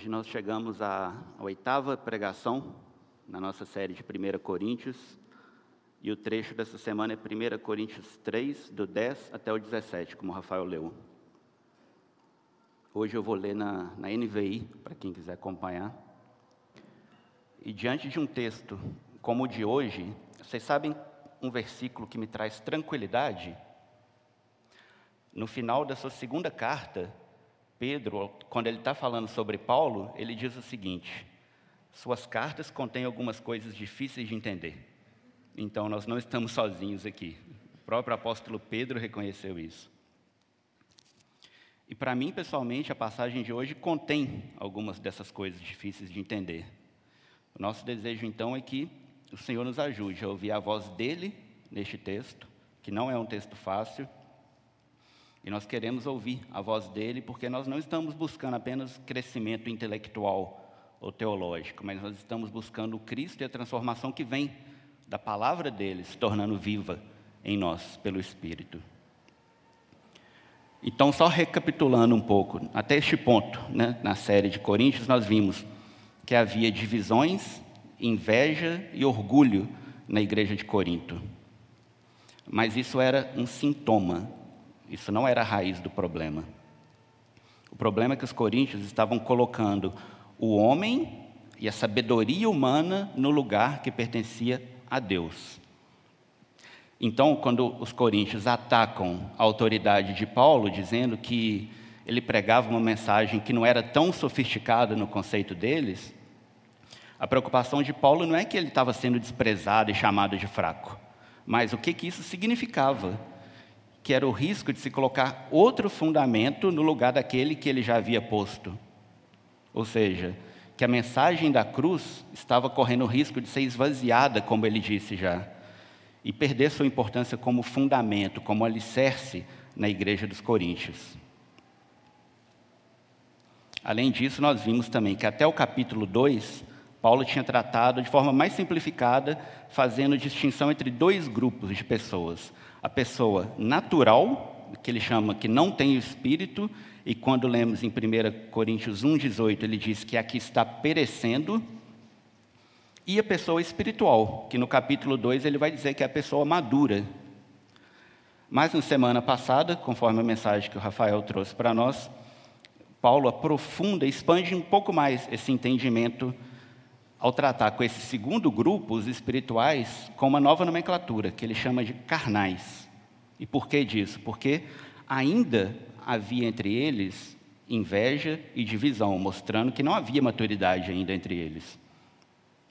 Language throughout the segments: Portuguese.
Hoje nós chegamos à oitava pregação na nossa série de 1 Coríntios, e o trecho dessa semana é 1 Coríntios 3, do 10 até o 17, como o Rafael leu. Hoje eu vou ler na, na NVI, para quem quiser acompanhar. E diante de um texto como o de hoje, vocês sabem um versículo que me traz tranquilidade? No final da sua segunda carta, Pedro, quando ele está falando sobre Paulo, ele diz o seguinte: Suas cartas contêm algumas coisas difíceis de entender. Então, nós não estamos sozinhos aqui. O próprio apóstolo Pedro reconheceu isso. E para mim, pessoalmente, a passagem de hoje contém algumas dessas coisas difíceis de entender. O nosso desejo, então, é que o Senhor nos ajude a ouvir a voz dele neste texto, que não é um texto fácil e nós queremos ouvir a voz dele, porque nós não estamos buscando apenas crescimento intelectual ou teológico, mas nós estamos buscando o Cristo e a transformação que vem da palavra dele se tornando viva em nós pelo Espírito. Então, só recapitulando um pouco, até este ponto, né, na série de Coríntios, nós vimos que havia divisões, inveja e orgulho na igreja de Corinto. Mas isso era um sintoma isso não era a raiz do problema. O problema é que os coríntios estavam colocando o homem e a sabedoria humana no lugar que pertencia a Deus. Então, quando os coríntios atacam a autoridade de Paulo, dizendo que ele pregava uma mensagem que não era tão sofisticada no conceito deles, a preocupação de Paulo não é que ele estava sendo desprezado e chamado de fraco, mas o que, que isso significava que era o risco de se colocar outro fundamento no lugar daquele que ele já havia posto. Ou seja, que a mensagem da cruz estava correndo o risco de ser esvaziada, como ele disse já, e perder sua importância como fundamento, como alicerce na igreja dos Coríntios. Além disso, nós vimos também que até o capítulo 2, Paulo tinha tratado de forma mais simplificada, fazendo distinção entre dois grupos de pessoas: a pessoa natural, que ele chama que não tem o espírito, e quando lemos em 1 Coríntios 1,18, ele diz que aqui está perecendo, e a pessoa espiritual, que no capítulo 2 ele vai dizer que é a pessoa madura. Mas na semana passada, conforme a mensagem que o Rafael trouxe para nós, Paulo aprofunda, expande um pouco mais esse entendimento ao tratar com esse segundo grupo, os espirituais, com uma nova nomenclatura, que ele chama de carnais. E por que disso? Porque ainda havia entre eles inveja e divisão, mostrando que não havia maturidade ainda entre eles.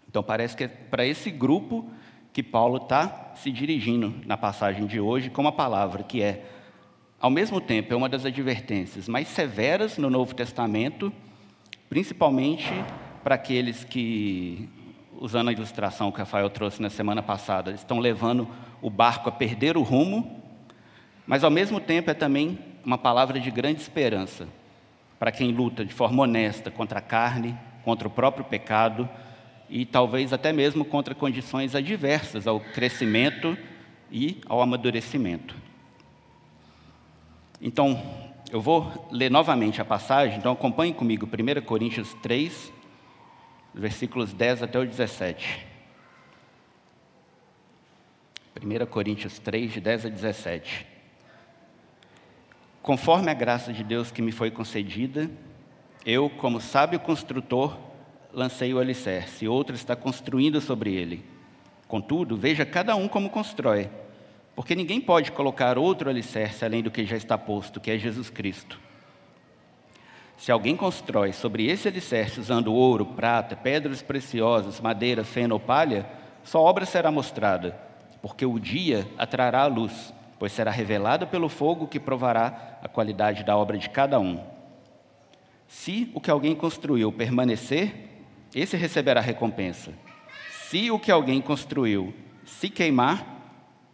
Então parece que é para esse grupo que Paulo está se dirigindo na passagem de hoje com uma palavra que é, ao mesmo tempo, é uma das advertências mais severas no Novo Testamento, principalmente para aqueles que, usando a ilustração que o Rafael trouxe na semana passada, estão levando o barco a perder o rumo, mas ao mesmo tempo é também uma palavra de grande esperança para quem luta de forma honesta contra a carne, contra o próprio pecado e talvez até mesmo contra condições adversas ao crescimento e ao amadurecimento. Então, eu vou ler novamente a passagem, então acompanhe comigo 1 Coríntios 3, versículos 10 até o 17. 1 Coríntios 3, de 10 a 17. Conforme a graça de Deus que me foi concedida, eu, como sábio construtor, lancei o alicerce, e outro está construindo sobre ele. Contudo, veja cada um como constrói, porque ninguém pode colocar outro alicerce além do que já está posto, que é Jesus Cristo. Se alguém constrói sobre esse alicerce usando ouro, prata, pedras preciosas, madeira, feno ou palha, sua obra será mostrada, porque o dia atrará a luz, pois será revelada pelo fogo que provará a qualidade da obra de cada um. Se o que alguém construiu permanecer, esse receberá recompensa. Se o que alguém construiu se queimar,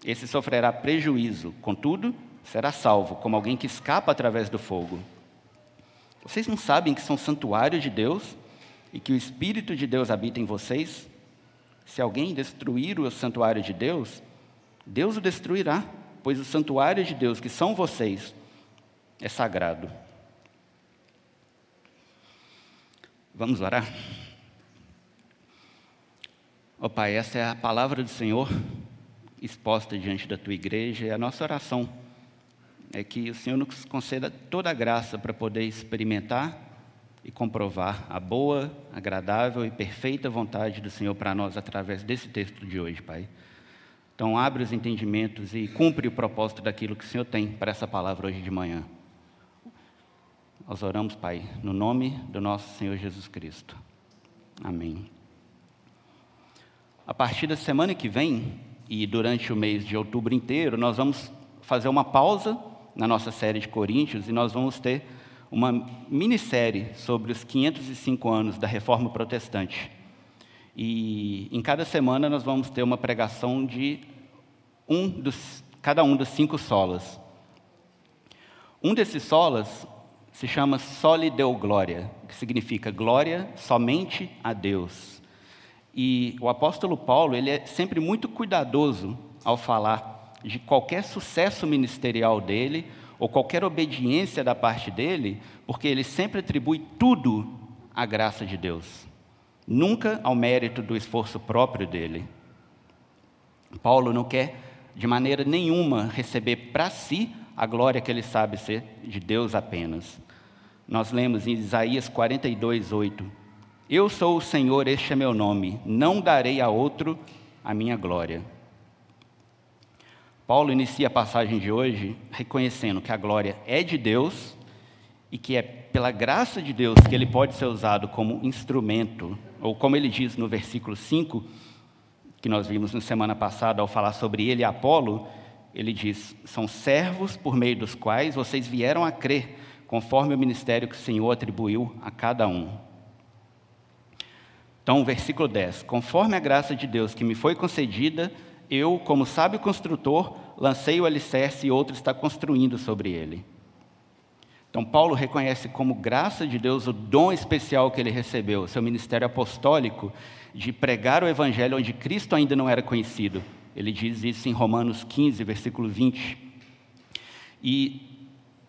esse sofrerá prejuízo, contudo, será salvo, como alguém que escapa através do fogo. Vocês não sabem que são santuário de Deus e que o Espírito de Deus habita em vocês? Se alguém destruir o santuário de Deus, Deus o destruirá, pois o santuário de Deus, que são vocês, é sagrado. Vamos orar? Ó Pai, essa é a palavra do Senhor exposta diante da tua igreja e a nossa oração é que o Senhor nos conceda toda a graça para poder experimentar e comprovar a boa, agradável e perfeita vontade do Senhor para nós através desse texto de hoje, Pai. Então, abre os entendimentos e cumpre o propósito daquilo que o Senhor tem para essa palavra hoje de manhã. Nós oramos, Pai, no nome do nosso Senhor Jesus Cristo. Amém. A partir da semana que vem e durante o mês de outubro inteiro, nós vamos fazer uma pausa na nossa série de Coríntios e nós vamos ter uma minissérie sobre os 505 anos da Reforma Protestante. E em cada semana nós vamos ter uma pregação de um dos, cada um dos cinco solas. Um desses solas se chama Soli Deo Glória, que significa glória somente a Deus. E o apóstolo Paulo, ele é sempre muito cuidadoso ao falar de qualquer sucesso ministerial dele ou qualquer obediência da parte dele, porque ele sempre atribui tudo à graça de Deus, nunca ao mérito do esforço próprio dele. Paulo não quer de maneira nenhuma receber para si a glória que ele sabe ser de Deus apenas. Nós lemos em Isaías 42, 8: Eu sou o Senhor, este é meu nome, não darei a outro a minha glória. Paulo inicia a passagem de hoje reconhecendo que a glória é de Deus e que é pela graça de Deus que ele pode ser usado como instrumento, ou como ele diz no versículo 5, que nós vimos na semana passada ao falar sobre ele e Apolo, ele diz: São servos por meio dos quais vocês vieram a crer conforme o ministério que o Senhor atribuiu a cada um. Então, versículo 10: Conforme a graça de Deus que me foi concedida, eu, como sábio construtor, lancei o alicerce e outro está construindo sobre ele. Então, Paulo reconhece como graça de Deus o dom especial que ele recebeu, seu ministério apostólico, de pregar o evangelho onde Cristo ainda não era conhecido. Ele diz isso em Romanos 15, versículo 20. E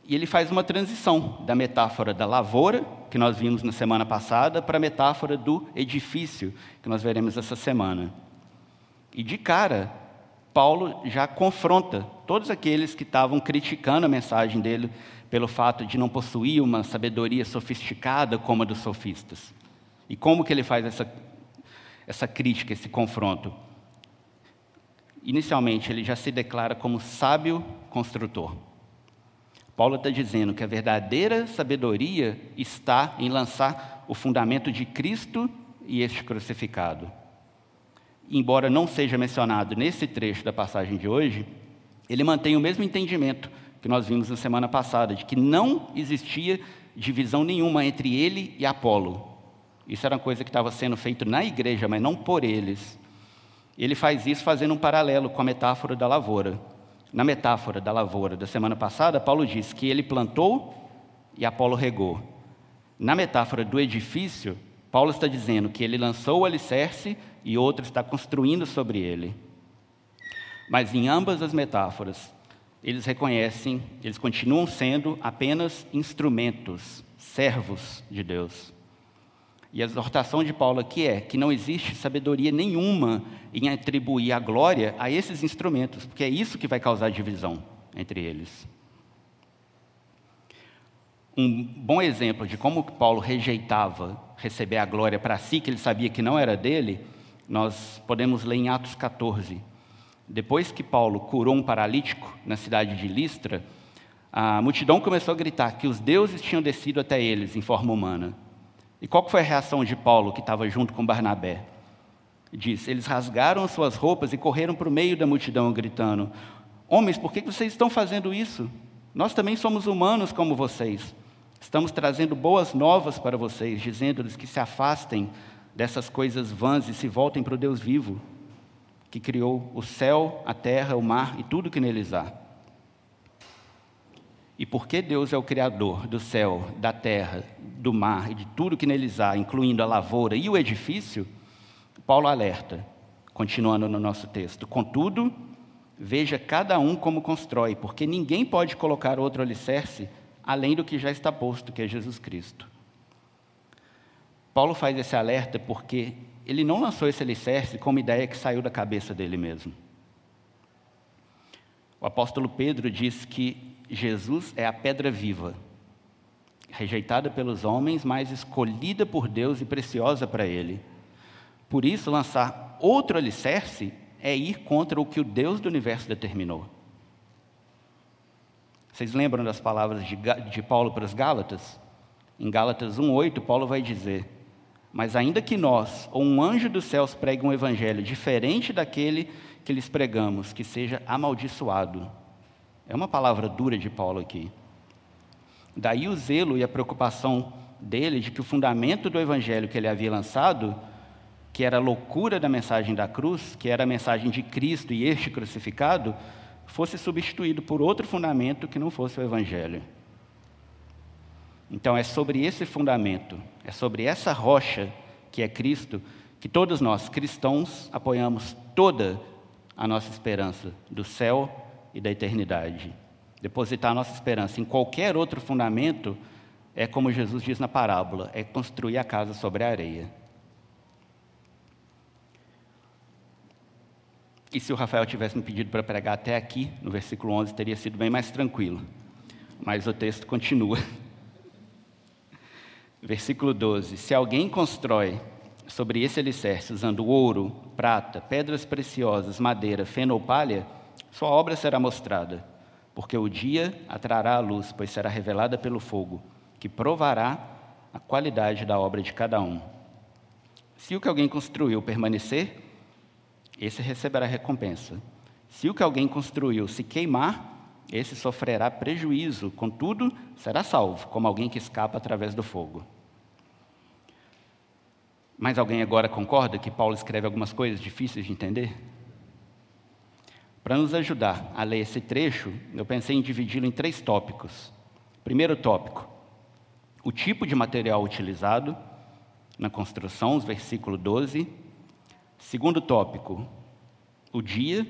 e ele faz uma transição da metáfora da lavoura, que nós vimos na semana passada, para a metáfora do edifício, que nós veremos essa semana. E de cara, Paulo já confronta todos aqueles que estavam criticando a mensagem dele pelo fato de não possuir uma sabedoria sofisticada como a dos sofistas. E como que ele faz essa, essa crítica, esse confronto? Inicialmente, ele já se declara como sábio construtor. Paulo está dizendo que a verdadeira sabedoria está em lançar o fundamento de Cristo e este crucificado. Embora não seja mencionado nesse trecho da passagem de hoje, ele mantém o mesmo entendimento que nós vimos na semana passada, de que não existia divisão nenhuma entre ele e Apolo. Isso era uma coisa que estava sendo feito na igreja, mas não por eles. Ele faz isso fazendo um paralelo com a metáfora da lavoura. Na metáfora da lavoura da semana passada, Paulo diz que ele plantou e Apolo regou. Na metáfora do edifício, Paulo está dizendo que ele lançou o alicerce e outro está construindo sobre ele. Mas em ambas as metáforas, eles reconhecem, eles continuam sendo apenas instrumentos, servos de Deus. E a exortação de Paulo aqui é que não existe sabedoria nenhuma em atribuir a glória a esses instrumentos, porque é isso que vai causar divisão entre eles. Um bom exemplo de como Paulo rejeitava receber a glória para si, que ele sabia que não era dele, nós podemos ler em Atos 14. Depois que Paulo curou um paralítico na cidade de Listra, a multidão começou a gritar que os deuses tinham descido até eles em forma humana. E qual foi a reação de Paulo, que estava junto com Barnabé? Diz: Eles rasgaram suas roupas e correram para o meio da multidão, gritando: Homens, por que vocês estão fazendo isso? Nós também somos humanos como vocês. Estamos trazendo boas novas para vocês, dizendo-lhes que se afastem dessas coisas vãs e se voltem para o Deus vivo, que criou o céu, a terra, o mar e tudo que neles há. E porque Deus é o Criador do céu, da terra, do mar e de tudo que neles há, incluindo a lavoura e o edifício, Paulo alerta, continuando no nosso texto: Contudo, veja cada um como constrói, porque ninguém pode colocar outro alicerce além do que já está posto, que é Jesus Cristo. Paulo faz esse alerta porque ele não lançou esse alicerce como ideia que saiu da cabeça dele mesmo. O apóstolo Pedro diz que Jesus é a pedra viva, rejeitada pelos homens, mas escolhida por Deus e preciosa para Ele. Por isso, lançar outro alicerce é ir contra o que o Deus do universo determinou. Vocês lembram das palavras de, de Paulo para os Gálatas? Em Gálatas 1,8, Paulo vai dizer: Mas ainda que nós, ou um anjo dos céus, pregue um evangelho diferente daquele que lhes pregamos, que seja amaldiçoado. É uma palavra dura de Paulo aqui. Daí o zelo e a preocupação dele de que o fundamento do evangelho que ele havia lançado, que era a loucura da mensagem da cruz, que era a mensagem de Cristo e este crucificado, fosse substituído por outro fundamento que não fosse o evangelho. Então é sobre esse fundamento, é sobre essa rocha que é Cristo, que todos nós cristãos apoiamos toda a nossa esperança do céu e da eternidade. Depositar a nossa esperança em qualquer outro fundamento é como Jesus diz na parábola, é construir a casa sobre a areia. E se o Rafael tivesse me pedido para pregar até aqui, no versículo 11, teria sido bem mais tranquilo. Mas o texto continua. Versículo 12: Se alguém constrói sobre esse alicerce usando ouro, prata, pedras preciosas, madeira, feno ou palha, sua obra será mostrada, porque o dia atrará a luz, pois será revelada pelo fogo, que provará a qualidade da obra de cada um. Se o que alguém construiu permanecer, esse receberá recompensa. Se o que alguém construiu se queimar, esse sofrerá prejuízo, contudo, será salvo, como alguém que escapa através do fogo. Mas alguém agora concorda que Paulo escreve algumas coisas difíceis de entender? Para nos ajudar a ler esse trecho, eu pensei em dividi-lo em três tópicos. Primeiro tópico: o tipo de material utilizado na construção, os versículo 12. Segundo tópico: o dia,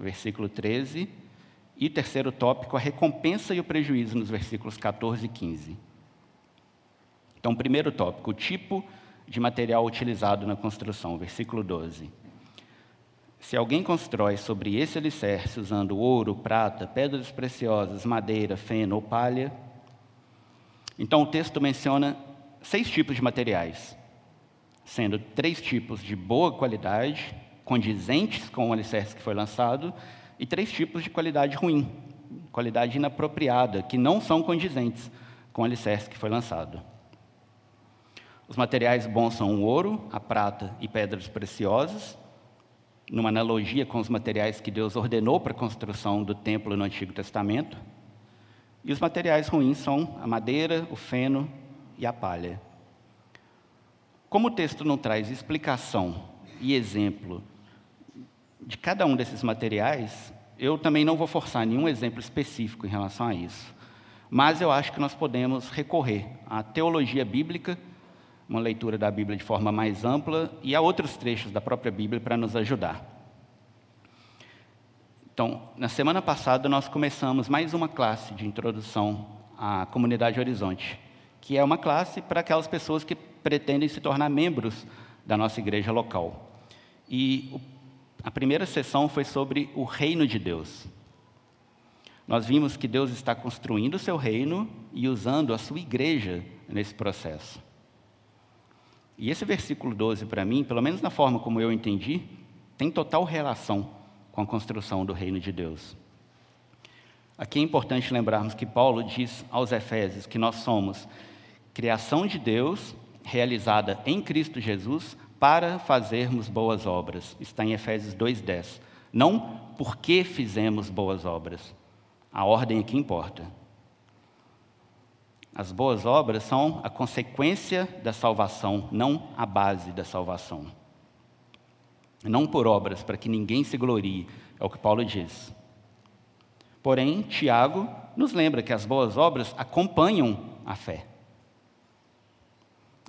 versículo 13. E terceiro tópico: a recompensa e o prejuízo, nos versículos 14 e 15. Então, primeiro tópico: o tipo de material utilizado na construção, versículo 12. Se alguém constrói sobre esse alicerce usando ouro, prata, pedras preciosas, madeira, feno ou palha, então o texto menciona seis tipos de materiais, sendo três tipos de boa qualidade, condizentes com o alicerce que foi lançado, e três tipos de qualidade ruim, qualidade inapropriada, que não são condizentes com o alicerce que foi lançado. Os materiais bons são o ouro, a prata e pedras preciosas, numa analogia com os materiais que Deus ordenou para a construção do templo no Antigo Testamento. E os materiais ruins são a madeira, o feno e a palha. Como o texto não traz explicação e exemplo de cada um desses materiais, eu também não vou forçar nenhum exemplo específico em relação a isso. Mas eu acho que nós podemos recorrer à teologia bíblica uma leitura da Bíblia de forma mais ampla e a outros trechos da própria Bíblia para nos ajudar. Então, na semana passada nós começamos mais uma classe de introdução à comunidade Horizonte, que é uma classe para aquelas pessoas que pretendem se tornar membros da nossa igreja local. E a primeira sessão foi sobre o reino de Deus. Nós vimos que Deus está construindo o seu reino e usando a sua igreja nesse processo. E esse versículo 12, para mim, pelo menos na forma como eu entendi, tem total relação com a construção do reino de Deus. Aqui é importante lembrarmos que Paulo diz aos Efésios que nós somos criação de Deus realizada em Cristo Jesus para fazermos boas obras. Está em Efésios 2:10. Não porque fizemos boas obras. A ordem aqui importa. As boas obras são a consequência da salvação, não a base da salvação. Não por obras, para que ninguém se glorie, é o que Paulo diz. Porém, Tiago nos lembra que as boas obras acompanham a fé.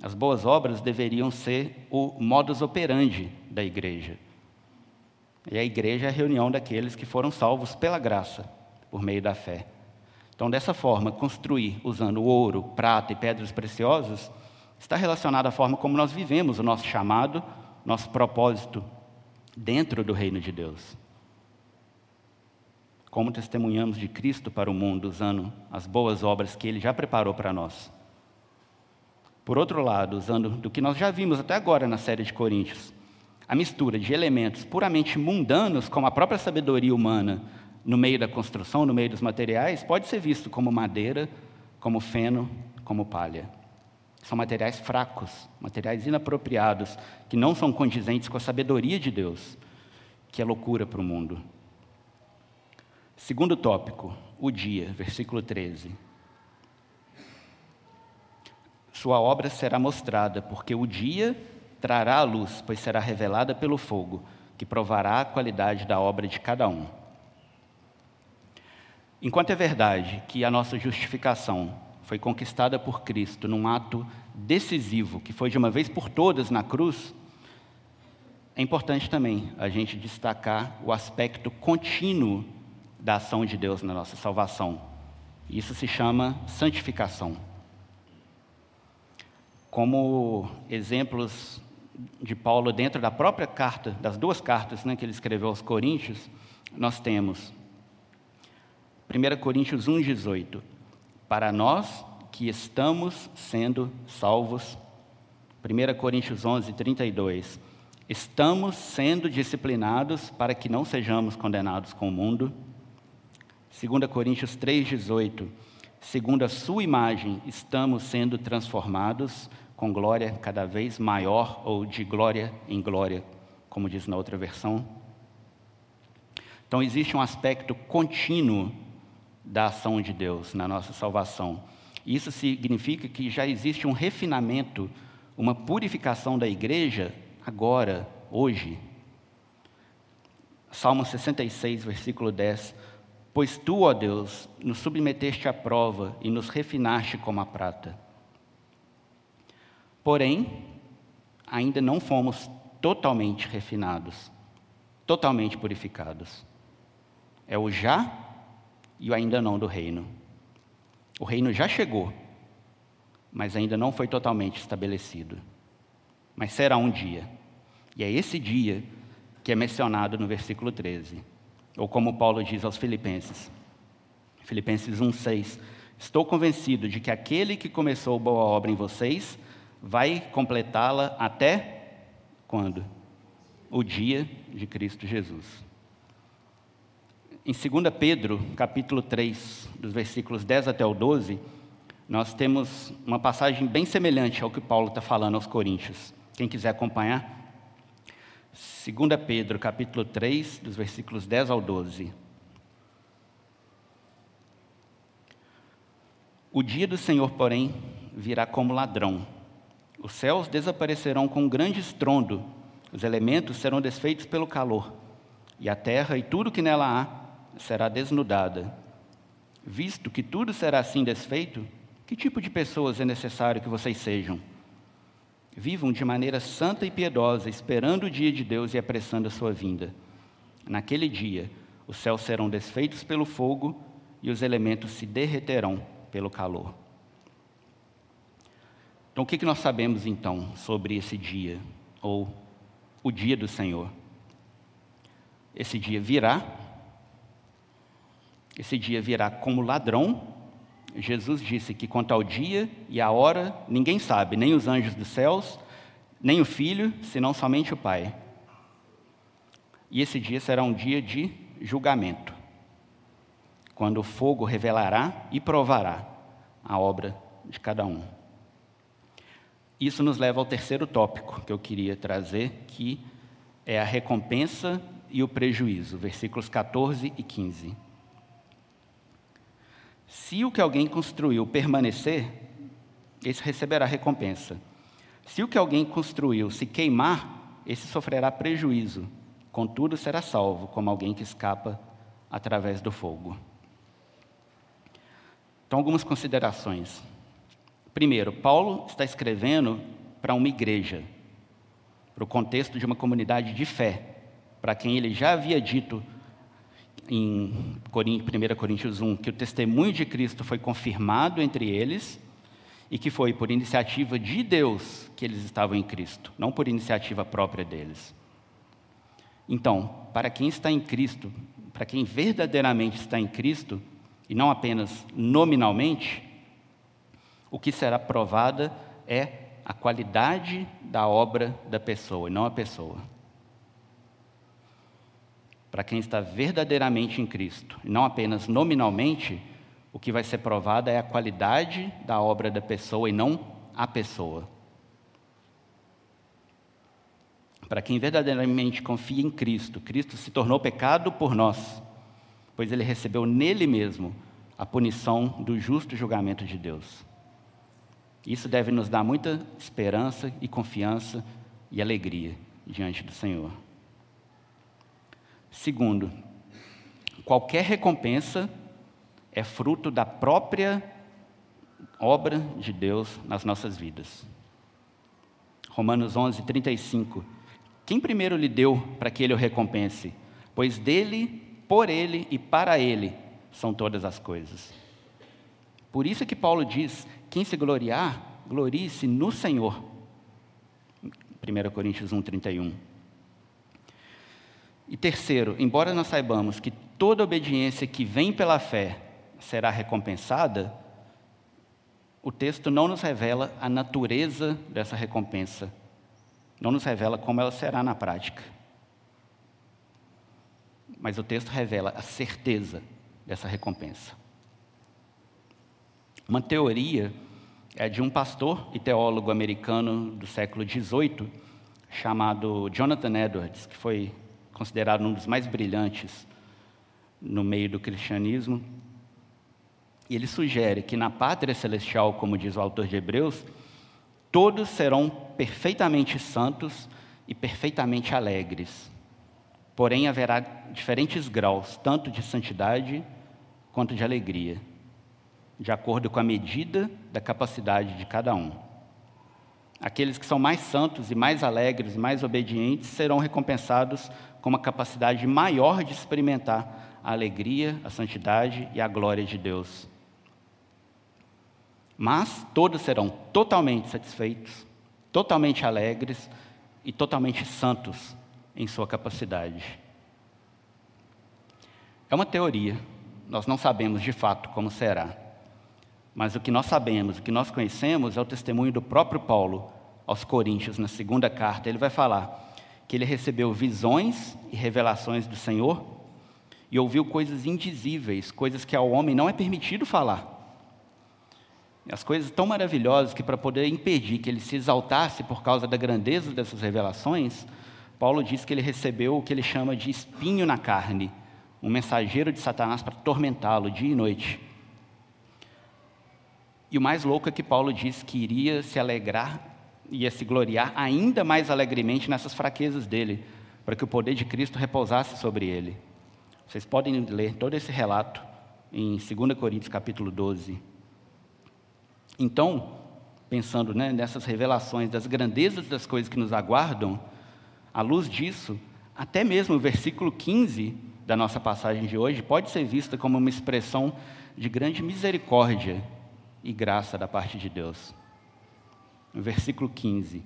As boas obras deveriam ser o modus operandi da igreja. E a igreja é a reunião daqueles que foram salvos pela graça, por meio da fé. Então, dessa forma, construir usando ouro, prata e pedras preciosas está relacionado à forma como nós vivemos o nosso chamado, nosso propósito dentro do reino de Deus. Como testemunhamos de Cristo para o mundo usando as boas obras que Ele já preparou para nós. Por outro lado, usando do que nós já vimos até agora na série de Coríntios, a mistura de elementos puramente mundanos, como a própria sabedoria humana, no meio da construção, no meio dos materiais, pode ser visto como madeira, como feno, como palha. São materiais fracos, materiais inapropriados, que não são condizentes com a sabedoria de Deus, que é loucura para o mundo. Segundo tópico, o dia, versículo 13. Sua obra será mostrada, porque o dia trará a luz, pois será revelada pelo fogo, que provará a qualidade da obra de cada um. Enquanto é verdade que a nossa justificação foi conquistada por Cristo num ato decisivo, que foi de uma vez por todas na cruz, é importante também a gente destacar o aspecto contínuo da ação de Deus na nossa salvação. Isso se chama santificação como exemplos de Paulo dentro da própria carta, das duas cartas né, que ele escreveu aos Coríntios, nós temos 1 Coríntios 1,18. Para nós que estamos sendo salvos, 1 Coríntios 11, 32. Estamos sendo disciplinados para que não sejamos condenados com o mundo. 2 Coríntios 3,18 segundo a sua imagem, estamos sendo transformados com glória cada vez maior ou de glória em glória, como diz na outra versão. Então, existe um aspecto contínuo da ação de Deus na nossa salvação. Isso significa que já existe um refinamento, uma purificação da igreja agora, hoje. Salmo 66, versículo 10 Pois tu, ó Deus, nos submeteste à prova e nos refinaste como a prata. Porém, ainda não fomos totalmente refinados, totalmente purificados. É o já e o ainda não do reino. O reino já chegou, mas ainda não foi totalmente estabelecido. Mas será um dia. E é esse dia que é mencionado no versículo 13 ou como Paulo diz aos Filipenses, Filipenses 1,6: Estou convencido de que aquele que começou boa obra em vocês vai completá-la até quando? O dia de Cristo Jesus. Em 2 Pedro, capítulo 3, dos versículos 10 até o 12, nós temos uma passagem bem semelhante ao que Paulo está falando aos Coríntios. Quem quiser acompanhar, 2 Pedro, capítulo 3, dos versículos 10 ao 12. O dia do Senhor, porém, virá como ladrão. Os céus desaparecerão com um grande estrondo, os elementos serão desfeitos pelo calor, e a terra e tudo que nela há será desnudada. Visto que tudo será assim desfeito, que tipo de pessoas é necessário que vocês sejam? Vivam de maneira santa e piedosa, esperando o dia de Deus e apressando a sua vinda. Naquele dia, os céus serão desfeitos pelo fogo e os elementos se derreterão pelo calor. Então, o que nós sabemos então sobre esse dia, ou o dia do Senhor? Esse dia virá, esse dia virá como ladrão Jesus disse que quanto ao dia e à hora, ninguém sabe, nem os anjos dos céus, nem o filho, senão somente o Pai. E esse dia será um dia de julgamento, quando o fogo revelará e provará a obra de cada um. Isso nos leva ao terceiro tópico que eu queria trazer, que é a recompensa e o prejuízo, versículos 14 e 15. Se o que alguém construiu permanecer, esse receberá recompensa. Se o que alguém construiu se queimar, esse sofrerá prejuízo. Contudo, será salvo, como alguém que escapa através do fogo. Então, algumas considerações. Primeiro, Paulo está escrevendo para uma igreja, para o contexto de uma comunidade de fé, para quem ele já havia dito em 1 Coríntios 1 que o testemunho de Cristo foi confirmado entre eles e que foi por iniciativa de Deus que eles estavam em Cristo, não por iniciativa própria deles. Então, para quem está em Cristo, para quem verdadeiramente está em Cristo, e não apenas nominalmente, o que será provada é a qualidade da obra da pessoa, e não a pessoa. Para quem está verdadeiramente em Cristo, e não apenas nominalmente, o que vai ser provado é a qualidade da obra da pessoa e não a pessoa. Para quem verdadeiramente confia em Cristo, Cristo se tornou pecado por nós, pois ele recebeu nele mesmo a punição do justo julgamento de Deus. Isso deve nos dar muita esperança e confiança e alegria diante do Senhor. Segundo, qualquer recompensa é fruto da própria obra de Deus nas nossas vidas. Romanos 11, 35. Quem primeiro lhe deu para que ele o recompense? Pois dele, por ele e para ele são todas as coisas. Por isso que Paulo diz: quem se gloriar, glorie-se no Senhor. 1 Coríntios 1, 31. E terceiro, embora nós saibamos que toda obediência que vem pela fé será recompensada, o texto não nos revela a natureza dessa recompensa, não nos revela como ela será na prática. Mas o texto revela a certeza dessa recompensa. Uma teoria é de um pastor e teólogo americano do século XVIII, chamado Jonathan Edwards, que foi considerado um dos mais brilhantes no meio do cristianismo. E ele sugere que na pátria celestial, como diz o autor de Hebreus, todos serão perfeitamente santos e perfeitamente alegres. Porém, haverá diferentes graus, tanto de santidade quanto de alegria, de acordo com a medida da capacidade de cada um. Aqueles que são mais santos e mais alegres mais obedientes serão recompensados com uma capacidade maior de experimentar a alegria, a santidade e a glória de Deus. Mas todos serão totalmente satisfeitos, totalmente alegres e totalmente santos em sua capacidade. É uma teoria, nós não sabemos de fato como será. Mas o que nós sabemos, o que nós conhecemos é o testemunho do próprio Paulo aos Coríntios, na segunda carta. Ele vai falar que ele recebeu visões e revelações do Senhor e ouviu coisas indizíveis, coisas que ao homem não é permitido falar as coisas tão maravilhosas que, para poder impedir que ele se exaltasse por causa da grandeza dessas revelações, Paulo diz que ele recebeu o que ele chama de espinho na carne, um mensageiro de Satanás para atormentá-lo dia e noite. E o mais louco é que Paulo diz que iria se alegrar, ia se gloriar ainda mais alegremente nessas fraquezas dele, para que o poder de Cristo repousasse sobre ele. Vocês podem ler todo esse relato em 2 Coríntios capítulo 12. Então, pensando né, nessas revelações das grandezas das coisas que nos aguardam, à luz disso, até mesmo o versículo 15 da nossa passagem de hoje pode ser vista como uma expressão de grande misericórdia e graça da parte de Deus. No versículo 15: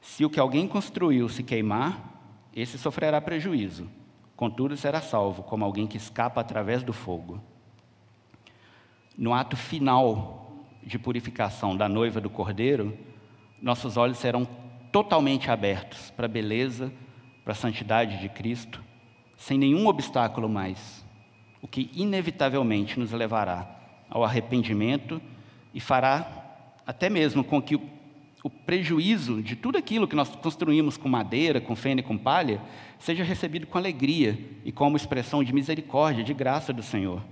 Se o que alguém construiu se queimar, esse sofrerá prejuízo, contudo será salvo, como alguém que escapa através do fogo. No ato final de purificação da noiva do cordeiro, nossos olhos serão totalmente abertos para a beleza, para a santidade de Cristo, sem nenhum obstáculo mais, o que inevitavelmente nos levará ao arrependimento e fará até mesmo com que o, prejuízo de tudo aquilo que nós construímos com madeira, com feno e com palha, seja recebido com alegria e como expressão de misericórdia, de graça do Senhor.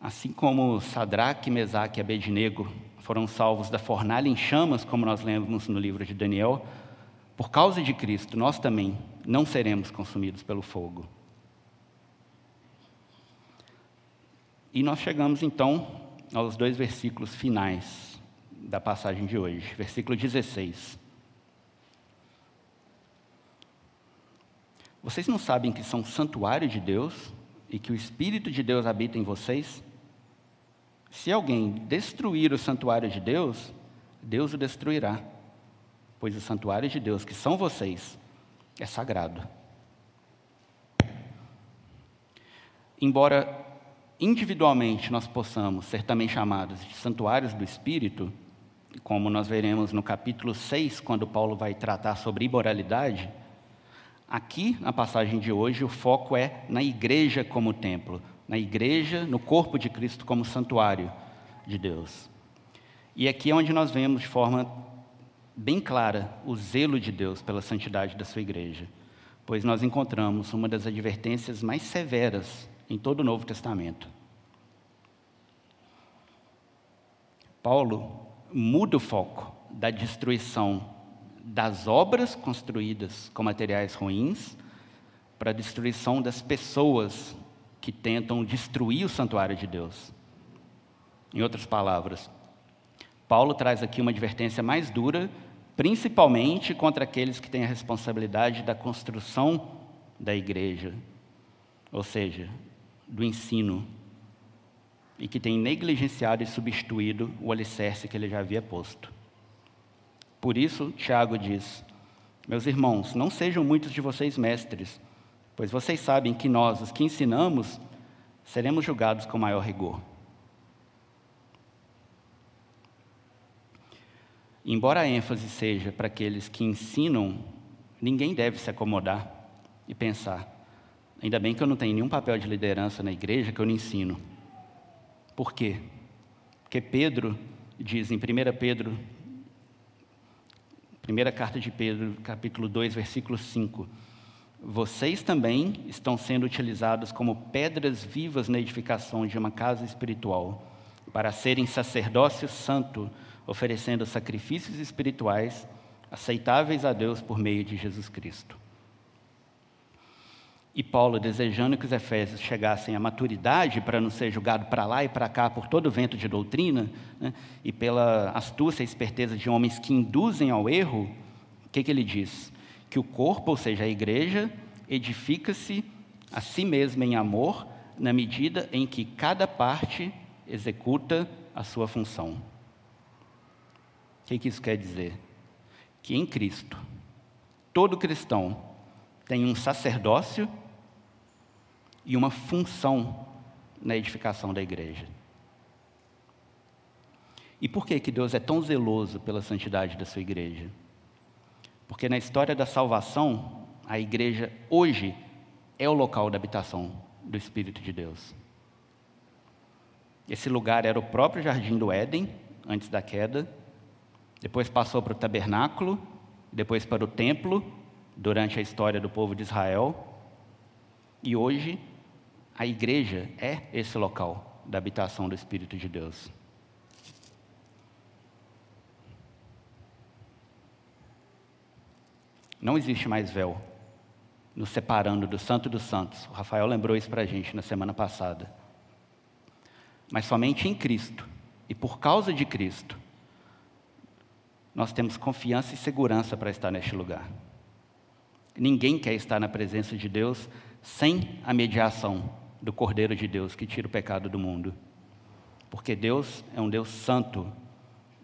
Assim como Sadraque, Mesaque e Abednego foram salvos da fornalha em chamas, como nós lemos no livro de Daniel, por causa de Cristo, nós também não seremos consumidos pelo fogo. E nós chegamos então aos dois versículos finais da passagem de hoje, versículo 16. Vocês não sabem que são santuário de Deus e que o Espírito de Deus habita em vocês? Se alguém destruir o santuário de Deus, Deus o destruirá, pois o santuário de Deus, que são vocês, é sagrado. Embora individualmente nós possamos ser também chamados de santuários do Espírito, como nós veremos no capítulo 6, quando Paulo vai tratar sobre imoralidade, aqui na passagem de hoje o foco é na igreja como templo, na igreja, no corpo de Cristo como santuário de Deus. E aqui é onde nós vemos de forma bem clara o zelo de Deus pela santidade da sua igreja, pois nós encontramos uma das advertências mais severas em todo o Novo Testamento. Paulo muda o foco da destruição das obras construídas com materiais ruins para a destruição das pessoas que tentam destruir o santuário de Deus. Em outras palavras, Paulo traz aqui uma advertência mais dura, principalmente contra aqueles que têm a responsabilidade da construção da igreja, ou seja, do ensino, e que têm negligenciado e substituído o alicerce que ele já havia posto. Por isso, Tiago diz: Meus irmãos, não sejam muitos de vocês mestres, pois vocês sabem que nós, os que ensinamos, seremos julgados com maior rigor. Embora a ênfase seja para aqueles que ensinam, ninguém deve se acomodar e pensar: ainda bem que eu não tenho nenhum papel de liderança na igreja que eu não ensino. Por quê? Porque Pedro diz em 1 Pedro, primeira carta de Pedro, capítulo 2, versículo 5: Vocês também estão sendo utilizados como pedras vivas na edificação de uma casa espiritual, para serem sacerdócio santo, oferecendo sacrifícios espirituais aceitáveis a Deus por meio de Jesus Cristo. E Paulo, desejando que os efésios chegassem à maturidade para não ser julgado para lá e para cá por todo o vento de doutrina, né, e pela astúcia e esperteza de homens que induzem ao erro, o que, que ele diz? Que o corpo, ou seja, a igreja, edifica-se a si mesma em amor, na medida em que cada parte executa a sua função. O que, que isso quer dizer? Que em Cristo, todo cristão tem um sacerdócio e uma função na edificação da igreja. E por que, que Deus é tão zeloso pela santidade da sua igreja? Porque na história da salvação, a igreja hoje é o local da habitação do Espírito de Deus. Esse lugar era o próprio jardim do Éden, antes da queda, depois passou para o tabernáculo, depois para o templo, durante a história do povo de Israel, e hoje a igreja é esse local da habitação do Espírito de Deus. Não existe mais véu nos separando do Santo dos Santos. O Rafael lembrou isso para a gente na semana passada. Mas somente em Cristo e por causa de Cristo, nós temos confiança e segurança para estar neste lugar. Ninguém quer estar na presença de Deus sem a mediação do Cordeiro de Deus que tira o pecado do mundo. Porque Deus é um Deus santo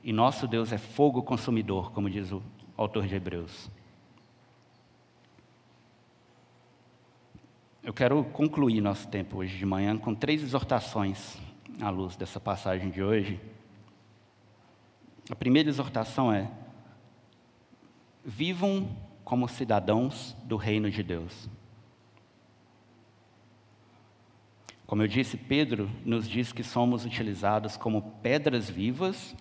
e nosso Deus é fogo consumidor, como diz o autor de Hebreus. Eu quero concluir nosso tempo hoje de manhã com três exortações à luz dessa passagem de hoje. A primeira exortação é: vivam como cidadãos do reino de Deus. Como eu disse, Pedro nos diz que somos utilizados como pedras vivas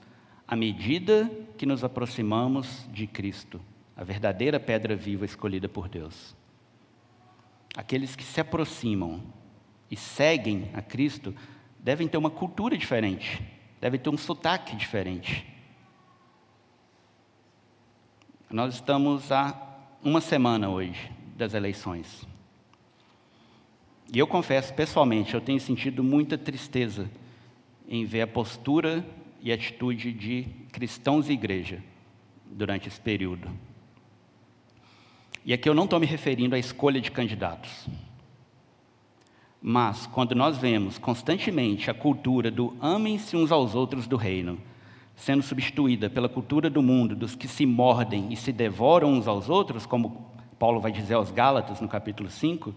à medida que nos aproximamos de Cristo, a verdadeira pedra viva escolhida por Deus. Aqueles que se aproximam e seguem a Cristo devem ter uma cultura diferente, devem ter um sotaque diferente. Nós estamos há uma semana hoje das eleições. E eu confesso, pessoalmente, eu tenho sentido muita tristeza em ver a postura e atitude de cristãos e igreja durante esse período. E aqui eu não estou me referindo à escolha de candidatos, Mas, quando nós vemos constantemente a cultura do amem-se uns aos outros do reino, sendo substituída pela cultura do mundo, dos que se mordem e se devoram uns aos outros, como Paulo vai dizer aos Gálatas no capítulo 5,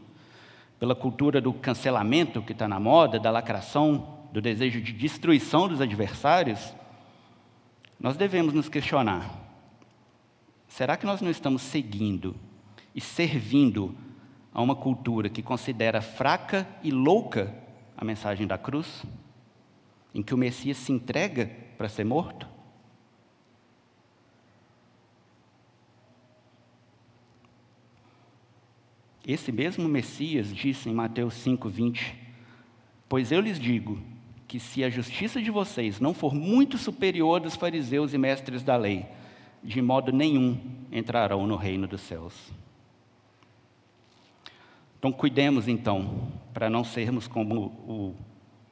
pela cultura do cancelamento que está na moda, da lacração, do desejo de destruição dos adversários, nós devemos nos questionar: será que nós não estamos seguindo e servindo a uma cultura que considera fraca e louca a mensagem da cruz, em que o Messias se entrega para ser morto? Esse mesmo Messias disse em Mateus 5:20: Pois eu lhes digo que se a justiça de vocês não for muito superior dos fariseus e mestres da lei, de modo nenhum entrarão no reino dos céus. Então, cuidemos então, para não sermos como o,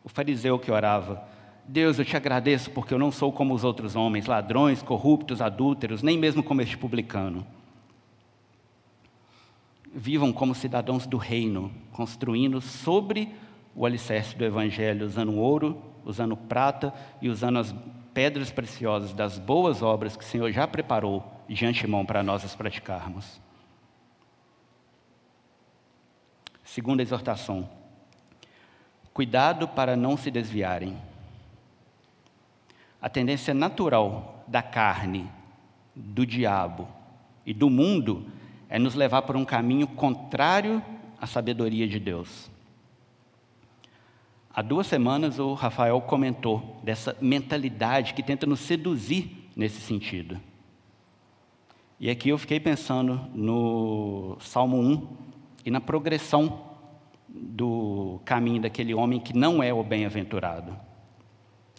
o fariseu que orava: Deus, eu te agradeço porque eu não sou como os outros homens, ladrões, corruptos, adúlteros, nem mesmo como este publicano. Vivam como cidadãos do reino, construindo sobre o alicerce do Evangelho, usando ouro, usando prata e usando as pedras preciosas das boas obras que o Senhor já preparou de antemão para nós as praticarmos. Segunda exortação: cuidado para não se desviarem. A tendência natural da carne, do diabo e do mundo é nos levar por um caminho contrário à sabedoria de Deus. Há duas semanas o Rafael comentou dessa mentalidade que tenta nos seduzir nesse sentido. E aqui eu fiquei pensando no Salmo 1 e na progressão do caminho daquele homem que não é o bem-aventurado.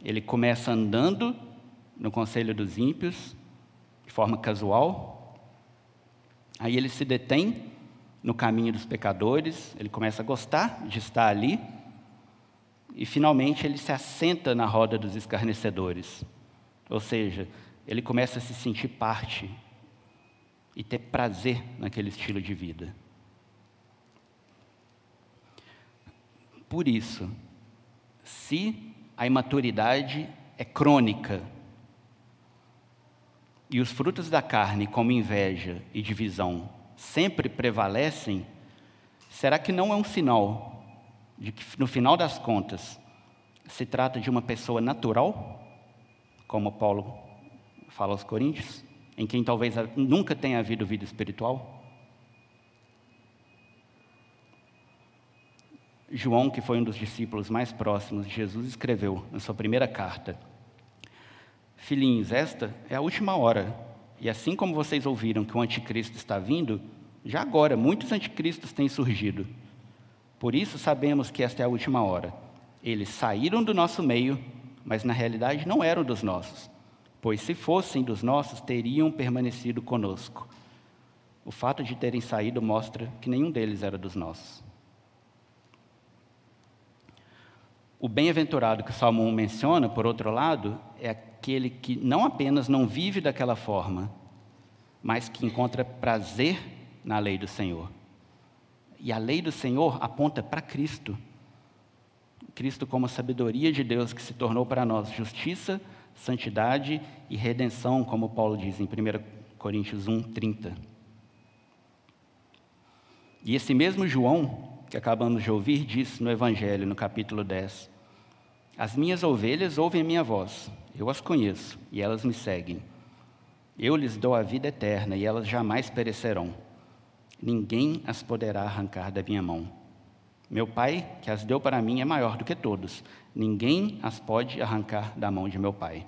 Ele começa andando no conselho dos ímpios, de forma casual, aí ele se detém no caminho dos pecadores, ele começa a gostar de estar ali, e finalmente ele se assenta na roda dos escarnecedores. Ou seja, ele começa a se sentir parte e ter prazer naquele estilo de vida. Por isso, se a imaturidade é crônica e os frutos da carne, como inveja e divisão, sempre prevalecem, será que não é um sinal de que, no final das contas, se trata de uma pessoa natural, como Paulo fala aos Coríntios, em quem talvez nunca tenha havido vida espiritual? João, que foi um dos discípulos mais próximos de Jesus, escreveu na sua primeira carta: Filhinhos, esta é a última hora, e assim como vocês ouviram que o anticristo está vindo, já agora muitos anticristos têm surgido. Por isso sabemos que esta é a última hora. Eles saíram do nosso meio, mas na realidade não eram dos nossos, pois se fossem dos nossos, teriam permanecido conosco. O fato de terem saído mostra que nenhum deles era dos nossos. O bem-aventurado que o Salmo 1 menciona, por outro lado, é aquele que não apenas não vive daquela forma, mas que encontra prazer na lei do Senhor. E a lei do Senhor aponta para Cristo. Cristo como a sabedoria de Deus que se tornou para nós justiça, santidade e redenção, como Paulo diz em 1 Coríntios 1, 30. E esse mesmo João, que acabamos de ouvir, diz no Evangelho, no capítulo 10: As minhas ovelhas ouvem a minha voz, eu as conheço e elas me seguem. Eu lhes dou a vida eterna e elas jamais perecerão ninguém as poderá arrancar da minha mão. Meu Pai, que as deu para mim, é maior do que todos. Ninguém as pode arrancar da mão de meu Pai.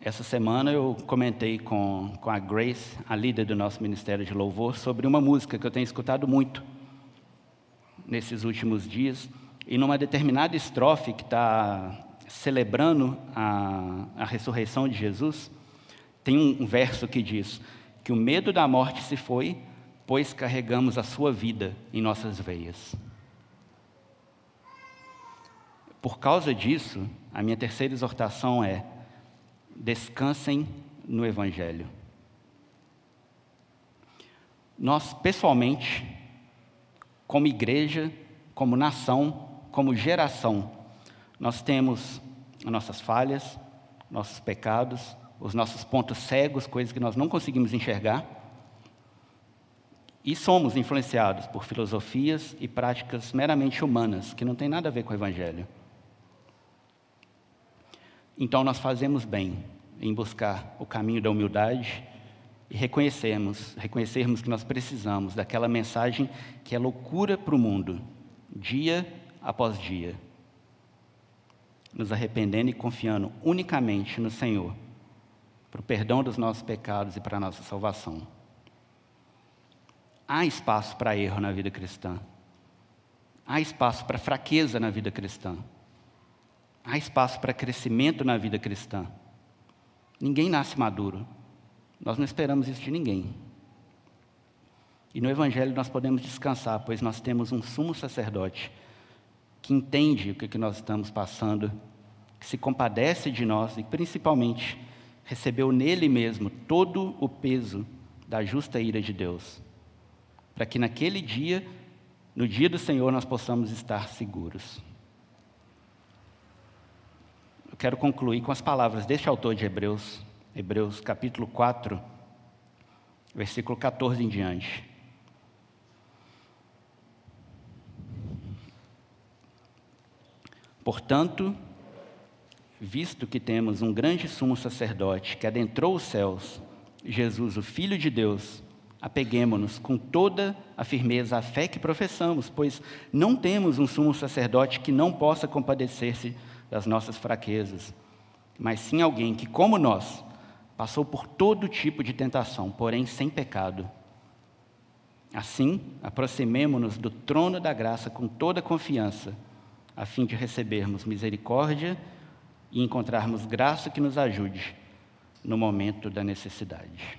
Essa semana eu comentei com, com a Grace, a líder do nosso Ministério de Louvor, sobre uma música que eu tenho escutado muito nesses últimos dias. E numa determinada estrofe que está celebrando a, a ressurreição de Jesus, tem um, um verso que diz: que o medo da morte se foi, pois carregamos a sua vida em nossas veias. Por causa disso, a minha terceira exortação é: descansem no Evangelho. Nós, pessoalmente, como igreja, como nação, como geração. Nós temos as nossas falhas, nossos pecados, os nossos pontos cegos, coisas que nós não conseguimos enxergar. E somos influenciados por filosofias e práticas meramente humanas, que não têm nada a ver com o Evangelho. Então nós fazemos bem em buscar o caminho da humildade e reconhecermos, reconhecermos que nós precisamos daquela mensagem que é loucura para o mundo, dia após dia. Nos arrependendo e confiando unicamente no Senhor, para o perdão dos nossos pecados e para a nossa salvação. Há espaço para erro na vida cristã. Há espaço para fraqueza na vida cristã. Há espaço para crescimento na vida cristã. Ninguém nasce maduro. Nós não esperamos isso de ninguém. E no Evangelho nós podemos descansar, pois nós temos um sumo sacerdote que entende o que nós estamos passando, que se compadece de nós e, principalmente, recebeu nele mesmo todo o peso da justa ira de Deus, para que naquele dia, no dia do Senhor, nós possamos estar seguros quero concluir com as palavras deste autor de Hebreus, Hebreus capítulo 4, versículo 14 em diante. Portanto, visto que temos um grande sumo sacerdote que adentrou os céus, Jesus, o Filho de Deus, apeguemos-nos com toda a firmeza à fé que professamos, pois não temos um sumo sacerdote que não possa compadecer-se das nossas fraquezas, mas sim alguém que, como nós, passou por todo tipo de tentação, porém sem pecado. Assim, aproximemo-nos do trono da graça com toda confiança, a fim de recebermos misericórdia e encontrarmos graça que nos ajude no momento da necessidade.